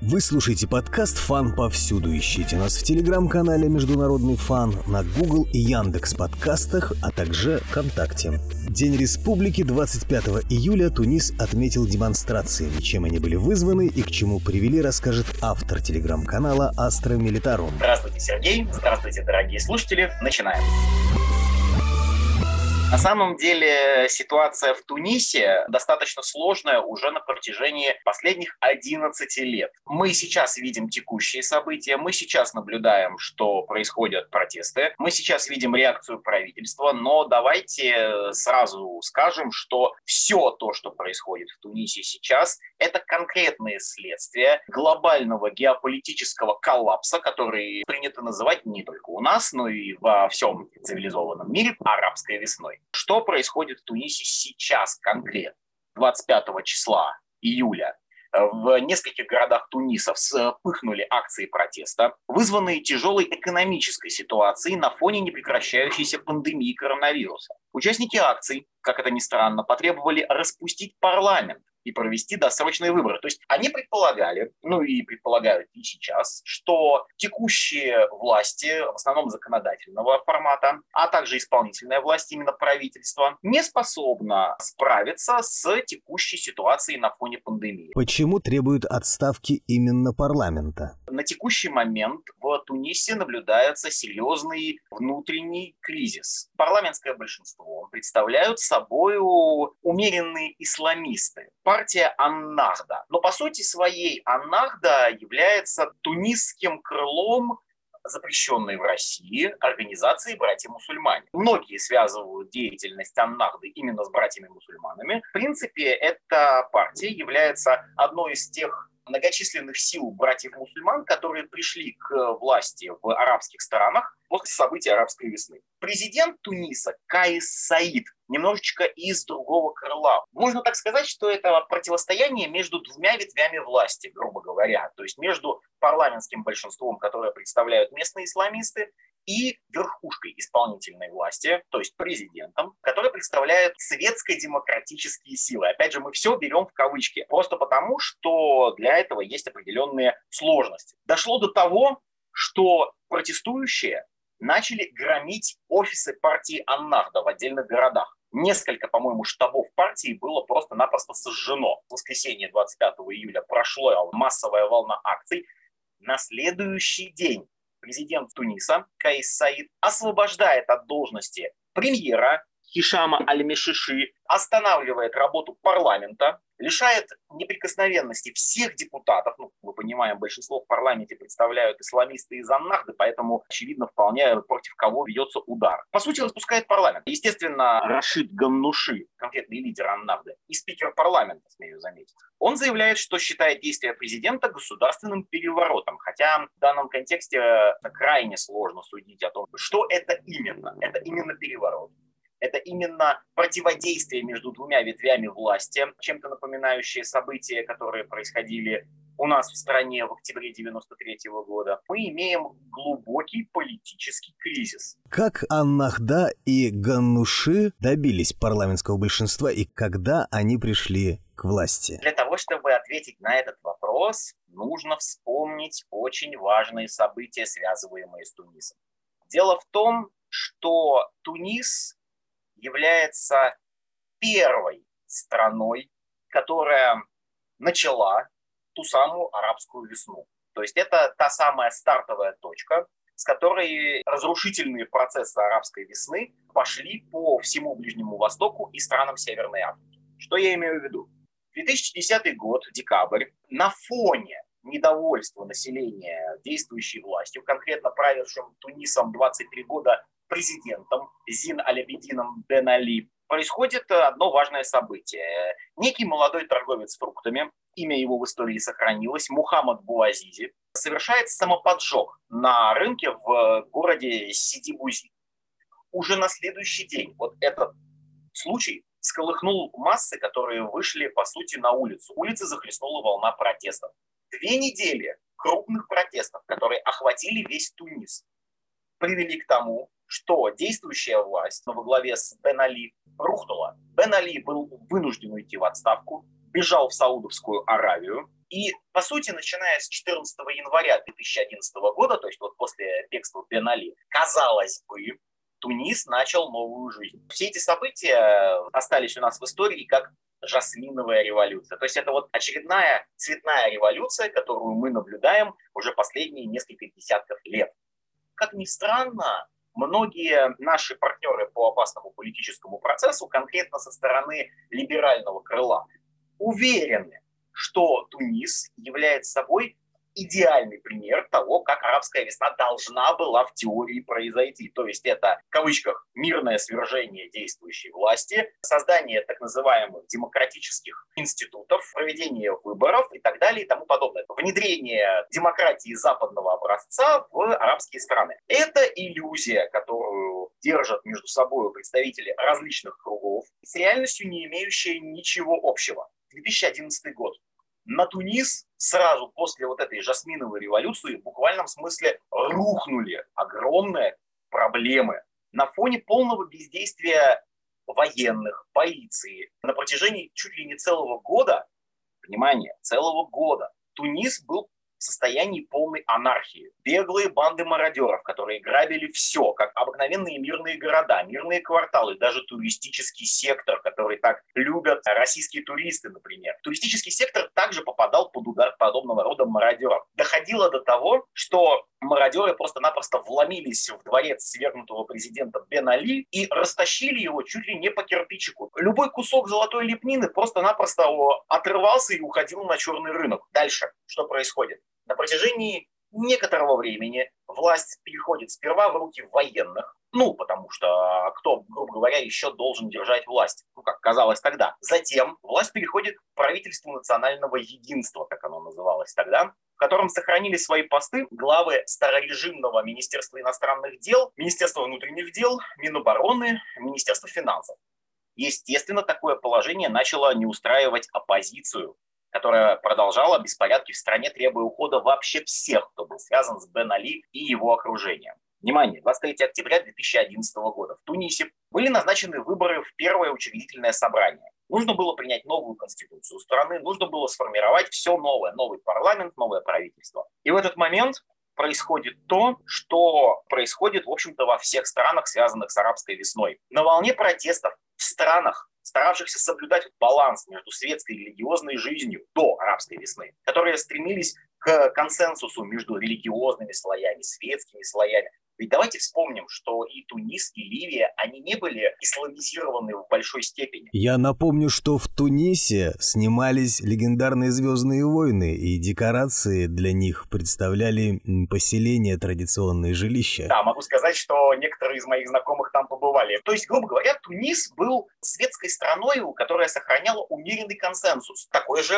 Вы слушаете подкаст «ФАН повсюду». Ищите нас в телеграм-канале «Международный ФАН», на Google и Яндекс подкастах, а также ВКонтакте. День республики 25 июля Тунис отметил демонстрациями. Чем они были вызваны и к чему привели, расскажет автор телеграм-канала «Астра Милитарум». Здравствуйте, Сергей. Здравствуйте, дорогие слушатели. Начинаем. На самом деле ситуация в Тунисе достаточно сложная уже на протяжении последних 11 лет. Мы сейчас видим текущие события, мы сейчас наблюдаем, что происходят протесты, мы сейчас видим реакцию правительства, но давайте сразу скажем, что все то, что происходит в Тунисе сейчас, это конкретные следствия глобального геополитического коллапса, который принято называть не только у нас, но и во всем цивилизованном мире арабской весной. Что происходит в Тунисе сейчас конкретно? 25 числа июля в нескольких городах Туниса вспыхнули акции протеста, вызванные тяжелой экономической ситуацией на фоне непрекращающейся пандемии коронавируса. Участники акций, как это ни странно, потребовали распустить парламент и провести досрочные выборы. То есть они предполагали, ну и предполагают и сейчас, что текущие власти, в основном законодательного формата, а также исполнительная власть, именно правительство, не способна справиться с текущей ситуацией на фоне пандемии. Почему требуют отставки именно парламента? На текущий момент в Тунисе наблюдается серьезный внутренний кризис. Парламентское большинство представляют собой умеренные исламисты партия Аннахда. Но по сути своей Аннахда является тунисским крылом запрещенной в России организации «Братья-мусульмане». Многие связывают деятельность Аннахды именно с братьями-мусульманами. В принципе, эта партия является одной из тех многочисленных сил братьев-мусульман, которые пришли к власти в арабских странах после событий арабской весны. Президент Туниса Каис Саид немножечко из другого крыла. Можно так сказать, что это противостояние между двумя ветвями власти, грубо говоря. То есть между парламентским большинством, которое представляют местные исламисты, и верхушкой исполнительной власти, то есть президентом, который представляет светско-демократические силы. Опять же, мы все берем в кавычки, просто потому, что для этого есть определенные сложности. Дошло до того, что протестующие начали громить офисы партии Аннахда в отдельных городах. Несколько, по-моему, штабов партии было просто-напросто сожжено. В воскресенье 25 июля прошла массовая волна акций. На следующий день президент Туниса Каис Саид освобождает от должности премьера Хишама Аль-Мишиши, останавливает работу парламента, лишает неприкосновенности всех депутатов. Ну, мы понимаем, большинство в парламенте представляют исламисты из Аннахды, поэтому, очевидно, вполне против кого ведется удар. По сути, распускает парламент. Естественно, Рашид Ганнуши, конкретный лидер Аннахды, и спикер парламента, смею заметить, он заявляет, что считает действия президента государственным переворотом, хотя в данном контексте крайне сложно судить о том, что это именно. Это именно переворот это именно противодействие между двумя ветвями власти, чем-то напоминающие события, которые происходили у нас в стране в октябре 93 года, мы имеем глубокий политический кризис. Как Аннахда и Ганнуши добились парламентского большинства и когда они пришли к власти? Для того, чтобы ответить на этот вопрос, нужно вспомнить очень важные события, связываемые с Тунисом. Дело в том, что Тунис является первой страной, которая начала ту самую арабскую весну. То есть это та самая стартовая точка, с которой разрушительные процессы арабской весны пошли по всему Ближнему Востоку и странам Северной Африки. Что я имею в виду? 2010 год, декабрь, на фоне недовольства населения действующей властью, конкретно правившим Тунисом 23 года президентом Зин Алябедином Бен Али происходит одно важное событие. Некий молодой торговец фруктами, имя его в истории сохранилось, Мухаммад Буазизи, совершает самоподжог на рынке в городе Сидибузи. Уже на следующий день вот этот случай сколыхнул массы, которые вышли, по сути, на улицу. Улицы захлестнула волна протестов. Две недели крупных протестов, которые охватили весь Тунис, привели к тому, что действующая власть во главе с Бен Али рухнула. Бен Али был вынужден уйти в отставку, бежал в Саудовскую Аравию, И, по сути, начиная с 14 января 2011 года, то есть вот после бегства Бен Али, казалось бы, Тунис начал новую жизнь. Все эти события остались у нас в истории как жасминовая революция. То есть это вот очередная цветная революция, которую мы наблюдаем уже последние несколько десятков лет. Как ни странно, многие наши партнеры по опасному политическому процессу, конкретно со стороны либерального крыла, уверены, что Тунис является собой идеальный пример того, как арабская весна должна была в теории произойти. То есть это, в кавычках, мирное свержение действующей власти, создание так называемых демократических институтов, проведение выборов и так далее и тому подобное. Внедрение демократии западного образца в арабские страны. Это иллюзия, которую держат между собой представители различных кругов, с реальностью не имеющая ничего общего. 2011 год на Тунис сразу после вот этой жасминовой революции в буквальном смысле рухнули огромные проблемы на фоне полного бездействия военных, полиции. На протяжении чуть ли не целого года, внимание, целого года, Тунис был в состоянии полной анархии. Беглые банды мародеров, которые грабили все, как обыкновенные мирные города, мирные кварталы, даже туристический сектор, который так любят российские туристы, например. Туристический сектор также попадал под удар подобного рода мародеров. Доходило до того, что мародеры просто-напросто вломились в дворец свергнутого президента Бен Али и растащили его чуть ли не по кирпичику. Любой кусок золотой лепнины просто-напросто отрывался и уходил на черный рынок. Дальше что происходит? На протяжении некоторого времени власть переходит сперва в руки военных, ну, потому что кто, грубо говоря, еще должен держать власть, ну, как казалось тогда. Затем власть переходит к правительству национального единства, как оно называлось тогда, в котором сохранили свои посты главы старорежимного Министерства иностранных дел, Министерства внутренних дел, Минобороны, Министерства финансов. Естественно, такое положение начало не устраивать оппозицию, которая продолжала беспорядки в стране, требуя ухода вообще всех, кто был связан с Бен Али и его окружением. Внимание, 23 октября 2011 года в Тунисе были назначены выборы в первое учредительное собрание. Нужно было принять новую конституцию страны, нужно было сформировать все новое, новый парламент, новое правительство. И в этот момент происходит то, что происходит, в общем-то, во всех странах, связанных с арабской весной. На волне протестов в странах, старавшихся соблюдать баланс между светской и религиозной жизнью до арабской весны, которые стремились к консенсусу между религиозными слоями, светскими слоями, ведь давайте вспомним, что и Тунис, и Ливия, они не были исламизированы в большой степени. Я напомню, что в Тунисе снимались легендарные «Звездные войны», и декорации для них представляли поселения, традиционные жилища. Да, могу сказать, что некоторые из моих знакомых там побывали. То есть, грубо говоря, Тунис был светской страной, которая сохраняла умеренный консенсус. Такой же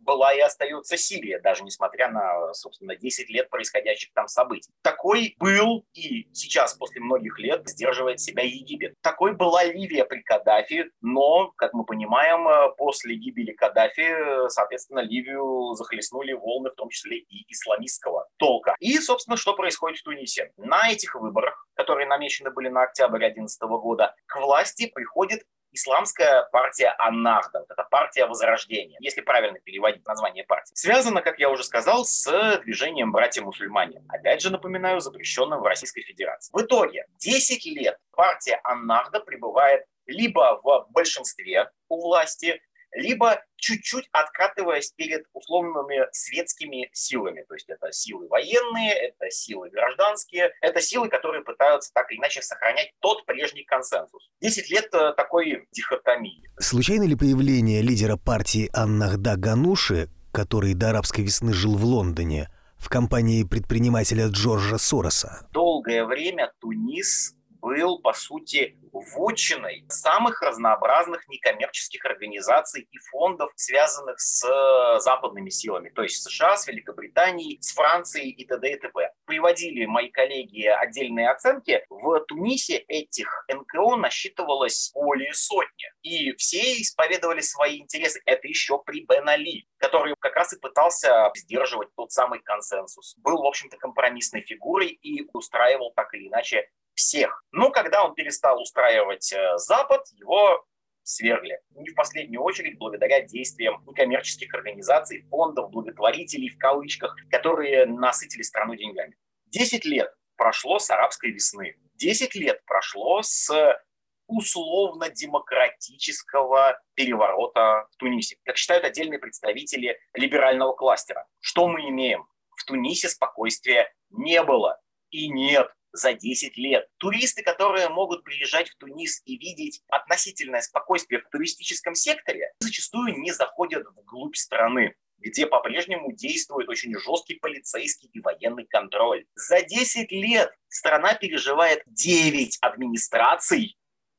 была и остается Сирия, даже несмотря на, собственно, 10 лет происходящих там событий. Такой был и сейчас, после многих лет, сдерживает себя Египет. Такой была Ливия при Каддафи, но, как мы понимаем, э, после гибели Каддафи, э, соответственно, Ливию захлестнули волны, в том числе и исламистского толка. И, собственно, что происходит в Тунисе? На этих выборах, которые намечены были на октябрь 2011 года, к власти приходит исламская партия Аннахда, вот это партия Возрождения, если правильно переводить название партии. Связана, как я уже сказал, с движением «Братья-мусульмане». Опять же, напоминаю, запрещенным в Российской Федерации. В итоге 10 лет партия Аннахда пребывает либо в большинстве у власти, либо чуть-чуть откатываясь перед условными светскими силами. То есть это силы военные, это силы гражданские, это силы, которые пытаются так или иначе сохранять тот прежний консенсус. Десять лет э, такой дихотомии. Случайно ли появление лидера партии Аннахда Гануши, который до арабской весны жил в Лондоне, в компании предпринимателя Джорджа Сороса? Долгое время Тунис был, по сути, вотчиной самых разнообразных некоммерческих организаций и фондов, связанных с э, западными силами, то есть США, с Великобританией, с Францией и т.д. и т.п. Приводили мои коллеги отдельные оценки. В Тунисе этих НКО насчитывалось более сотни. И все исповедовали свои интересы. Это еще при Бен Али, который как раз и пытался сдерживать тот самый консенсус. Был, в общем-то, компромиссной фигурой и устраивал так или иначе всех. Но когда он перестал устраивать э, Запад, его свергли. Не в последнюю очередь благодаря действиям некоммерческих организаций, фондов, благотворителей в кавычках, которые насытили страну деньгами. Десять лет прошло с арабской весны. Десять лет прошло с условно-демократического переворота в Тунисе, как считают отдельные представители либерального кластера. Что мы имеем? В Тунисе спокойствия не было и нет за 10 лет. Туристы, которые могут приезжать в Тунис и видеть относительное спокойствие в туристическом секторе, зачастую не заходят вглубь страны где по-прежнему действует очень жесткий полицейский и военный контроль. За 10 лет страна переживает 9 администраций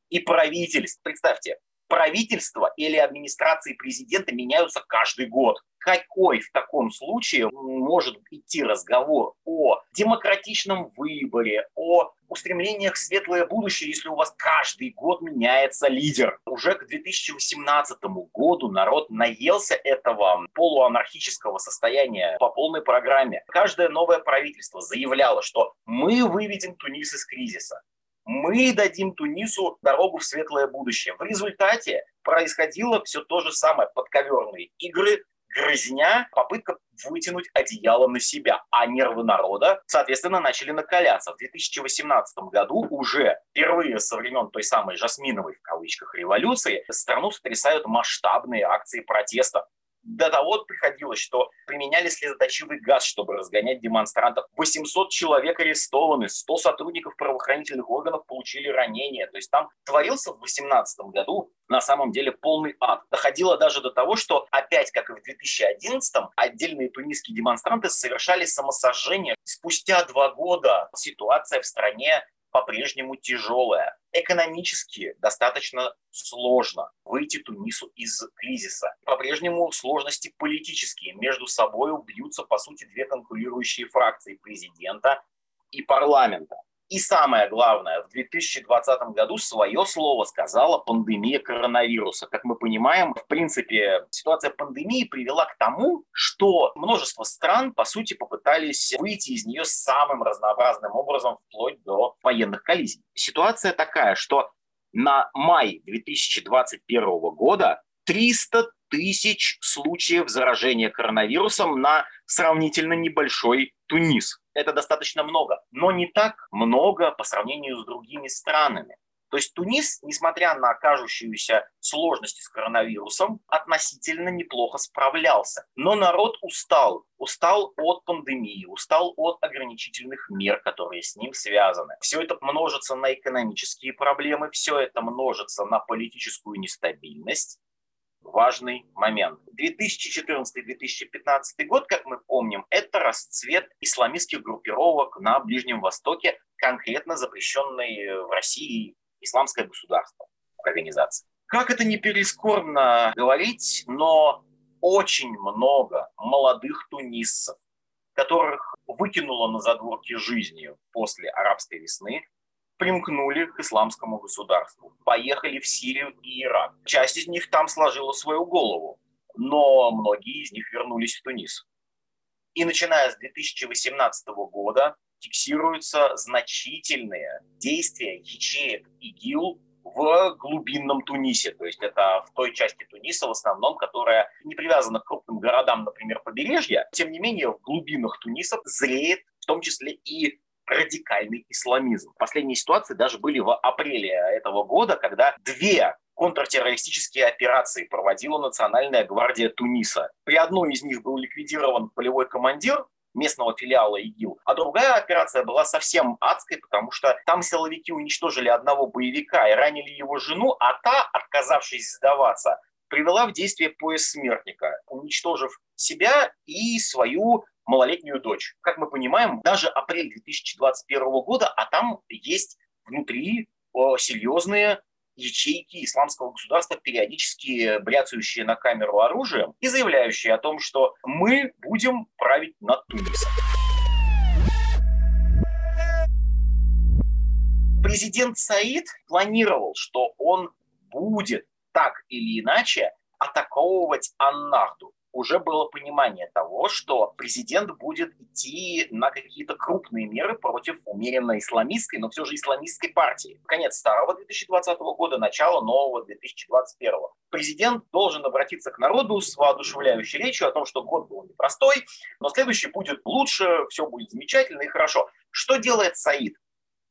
и правительств. Представьте, правительство или администрации президента меняются каждый год. Какой в таком случае может идти разговор о демократичном выборе, о устремлениях в светлое будущее, если у вас каждый год меняется лидер? Уже к 2018 году народ наелся этого полуанархического состояния по полной программе. Каждое новое правительство заявляло, что мы выведем Тунис из кризиса мы дадим Тунису дорогу в светлое будущее. В результате происходило все то же самое. Подковерные игры, грызня, попытка вытянуть одеяло на себя, а нервы народа, соответственно, начали накаляться. В 2018 году уже впервые со времен той самой «жасминовой» в кавычках революции страну сотрясают масштабные акции протеста до того приходилось, что применяли слезоточивый газ, чтобы разгонять демонстрантов. 800 человек арестованы, 100 сотрудников правоохранительных органов получили ранения. То есть там творился в 2018 году на самом деле полный ад. Доходило даже до того, что опять, как и в 2011, отдельные тунисские демонстранты совершали самосожжение. Спустя два года ситуация в стране по-прежнему тяжелая. Экономически достаточно сложно выйти Тунису из кризиса. По-прежнему сложности политические. Между собой бьются, по сути, две конкурирующие фракции президента и парламента. И самое главное, в 2020 году свое слово сказала пандемия коронавируса. Как мы понимаем, в принципе, ситуация пандемии привела к тому, что множество стран, по сути, попытались выйти из нее самым разнообразным образом, вплоть до военных коллизий. Ситуация такая, что на май 2021 года 300 тысяч случаев заражения коронавирусом на сравнительно небольшой Тунис. Это достаточно много, но не так много по сравнению с другими странами. То есть Тунис, несмотря на кажущуюся сложности с коронавирусом, относительно неплохо справлялся. Но народ устал. Устал от пандемии, устал от ограничительных мер, которые с ним связаны. Все это множится на экономические проблемы, все это множится на политическую нестабильность важный момент. 2014-2015 год, как мы помним, это расцвет исламистских группировок на Ближнем Востоке, конкретно запрещенной в России исламское государство, организация. Как это не перескорбно говорить, но очень много молодых тунисцев, которых выкинуло на задворки жизни после арабской весны, примкнули к исламскому государству, поехали в Сирию и Ирак. Часть из них там сложила свою голову, но многие из них вернулись в Тунис. И начиная с 2018 года фиксируются значительные действия ячеек ИГИЛ в глубинном Тунисе. То есть это в той части Туниса в основном, которая не привязана к крупным городам, например, побережья. Тем не менее, в глубинах Туниса зреет в том числе и радикальный исламизм. Последние ситуации даже были в апреле этого года, когда две контртеррористические операции проводила Национальная гвардия Туниса. При одной из них был ликвидирован полевой командир местного филиала ИГИЛ. А другая операция была совсем адской, потому что там силовики уничтожили одного боевика и ранили его жену, а та, отказавшись сдаваться, привела в действие пояс смертника, уничтожив себя и свою малолетнюю дочь. Как мы понимаем, даже апрель 2021 года, а там есть внутри серьезные ячейки исламского государства, периодически бряцающие на камеру оружием и заявляющие о том, что мы будем править над Тунисом. Президент Саид планировал, что он будет так или иначе атаковывать Аннахду уже было понимание того, что президент будет идти на какие-то крупные меры против умеренно исламистской, но все же исламистской партии. Конец старого 2020 года, начало нового 2021. Президент должен обратиться к народу с воодушевляющей речью о том, что год был непростой, но следующий будет лучше, все будет замечательно и хорошо. Что делает Саид?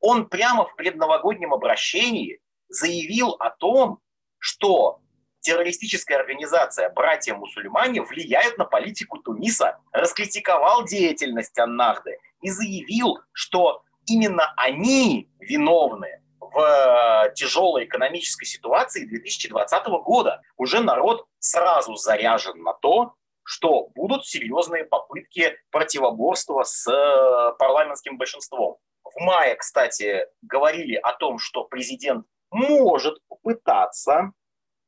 Он прямо в предновогоднем обращении заявил о том, что террористическая организация «Братья-мусульмане» влияют на политику Туниса, раскритиковал деятельность Аннахды и заявил, что именно они виновны в э, тяжелой экономической ситуации 2020 года. Уже народ сразу заряжен на то, что будут серьезные попытки противоборства с э, парламентским большинством. В мае, кстати, говорили о том, что президент может попытаться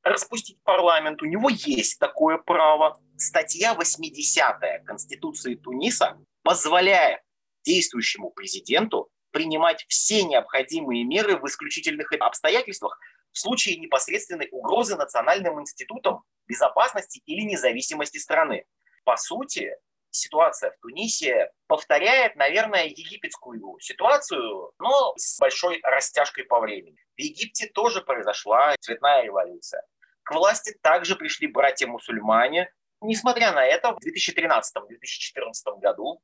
распустить парламент, у него есть такое право. Статья 80 Конституции Туниса позволяет действующему президенту принимать все необходимые меры в исключительных обстоятельствах в случае непосредственной угрозы национальным институтам безопасности или независимости страны. По сути, ситуация в Тунисе повторяет, наверное, египетскую ситуацию, но с большой растяжкой по времени. В Египте тоже произошла цветная революция. К власти также пришли братья-мусульмане. Несмотря на это, в 2013-2014 году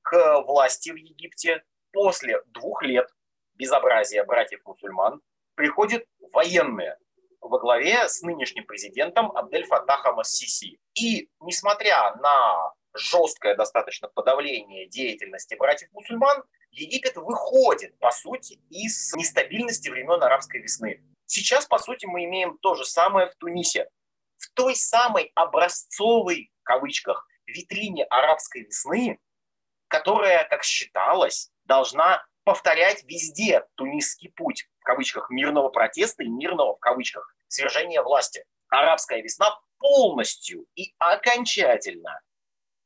к власти в Египте после двух лет безобразия братьев-мусульман приходят военные во главе с нынешним президентом Абдель Фатахом Ассиси. И несмотря на жесткое достаточно подавление деятельности братьев-мусульман, Египет выходит, по сути, из нестабильности времен арабской весны. Сейчас, по сути, мы имеем то же самое в Тунисе. В той самой образцовой, в кавычках, витрине арабской весны, которая, как считалось, должна повторять везде тунисский путь, в кавычках, мирного протеста и мирного, в кавычках, свержения власти. Арабская весна полностью и окончательно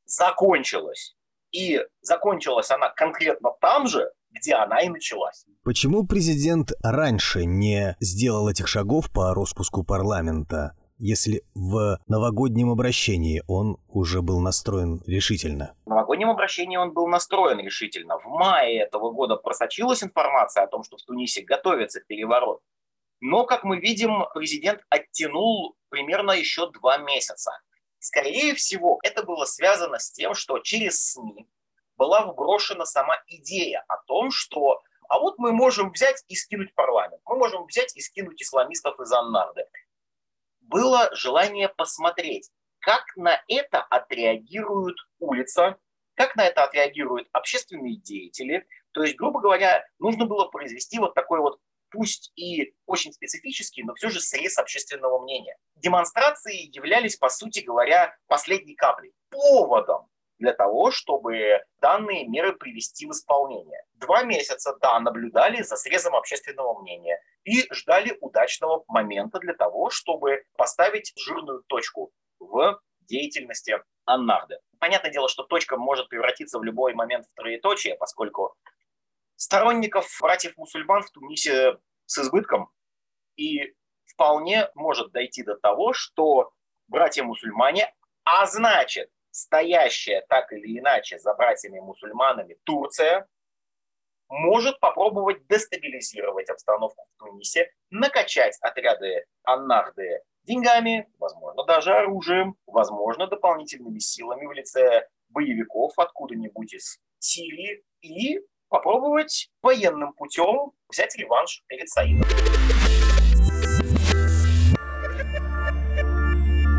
закончилась. И закончилась она конкретно там же, где она и началась. Почему президент раньше не сделал этих шагов по распуску парламента, если в новогоднем обращении он уже был настроен решительно? В новогоднем обращении он был настроен решительно. В мае этого года просочилась информация о том, что в Тунисе готовится переворот. Но, как мы видим, президент оттянул примерно еще два месяца. Скорее всего, это было связано с тем, что через СМИ была вброшена сама идея о том, что а вот мы можем взять и скинуть парламент, мы можем взять и скинуть исламистов из Аннарды. Было желание посмотреть, как на это отреагирует улица, как на это отреагируют общественные деятели. То есть, грубо говоря, нужно было произвести вот такой вот пусть и очень специфический, но все же срез общественного мнения. Демонстрации являлись, по сути говоря, последней каплей, поводом для того, чтобы данные меры привести в исполнение. Два месяца, да, наблюдали за срезом общественного мнения и ждали удачного момента для того, чтобы поставить жирную точку в деятельности Аннарды. Понятное дело, что точка может превратиться в любой момент в троеточие, поскольку сторонников братьев-мусульман в Тунисе с избытком, и вполне может дойти до того, что братья-мусульмане, а значит, стоящая так или иначе за братьями-мусульманами Турция может попробовать дестабилизировать обстановку в Тунисе, накачать отряды Аннарды деньгами, возможно, даже оружием, возможно, дополнительными силами в лице боевиков откуда-нибудь из Сирии и попробовать военным путем взять реванш перед Саидом.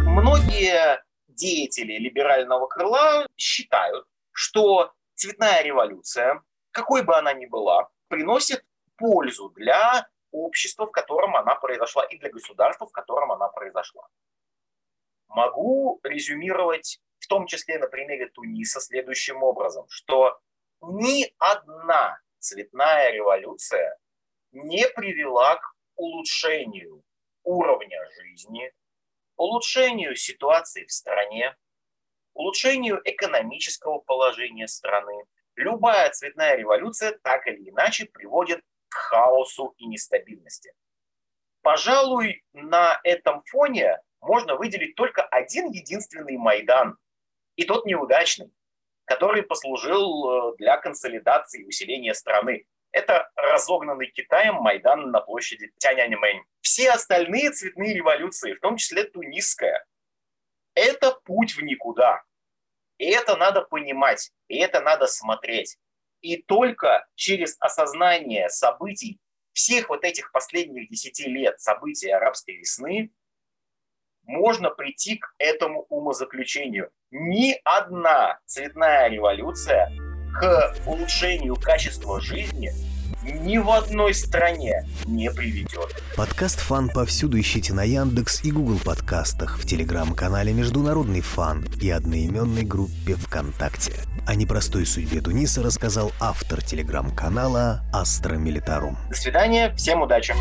Многие деятели либерального крыла считают, что цветная революция, какой бы она ни была, приносит пользу для общества, в котором она произошла, и для государства, в котором она произошла. Могу резюмировать в том числе на примере Туниса следующим образом, что ни одна цветная революция не привела к улучшению уровня жизни, улучшению ситуации в стране, улучшению экономического положения страны. Любая цветная революция так или иначе приводит к хаосу и нестабильности. Пожалуй, на этом фоне можно выделить только один единственный Майдан, и тот неудачный, который послужил э, для консолидации и усиления страны. Это разогнанный Китаем Майдан на площади Тяньаньмэнь. Все остальные цветные революции, в том числе тунисская, это путь в никуда. И это надо понимать, и это надо смотреть. И только через осознание событий всех вот этих последних десяти лет событий арабской весны можно прийти к этому умозаключению. Ни одна цветная революция к улучшению качества жизни ни в одной стране не приведет. Подкаст «Фан» повсюду ищите на Яндекс и Google подкастах, в телеграм-канале «Международный фан» и одноименной группе ВКонтакте. О непростой судьбе Туниса рассказал автор телеграм-канала «Астро Милитарум». До свидания, всем удачи!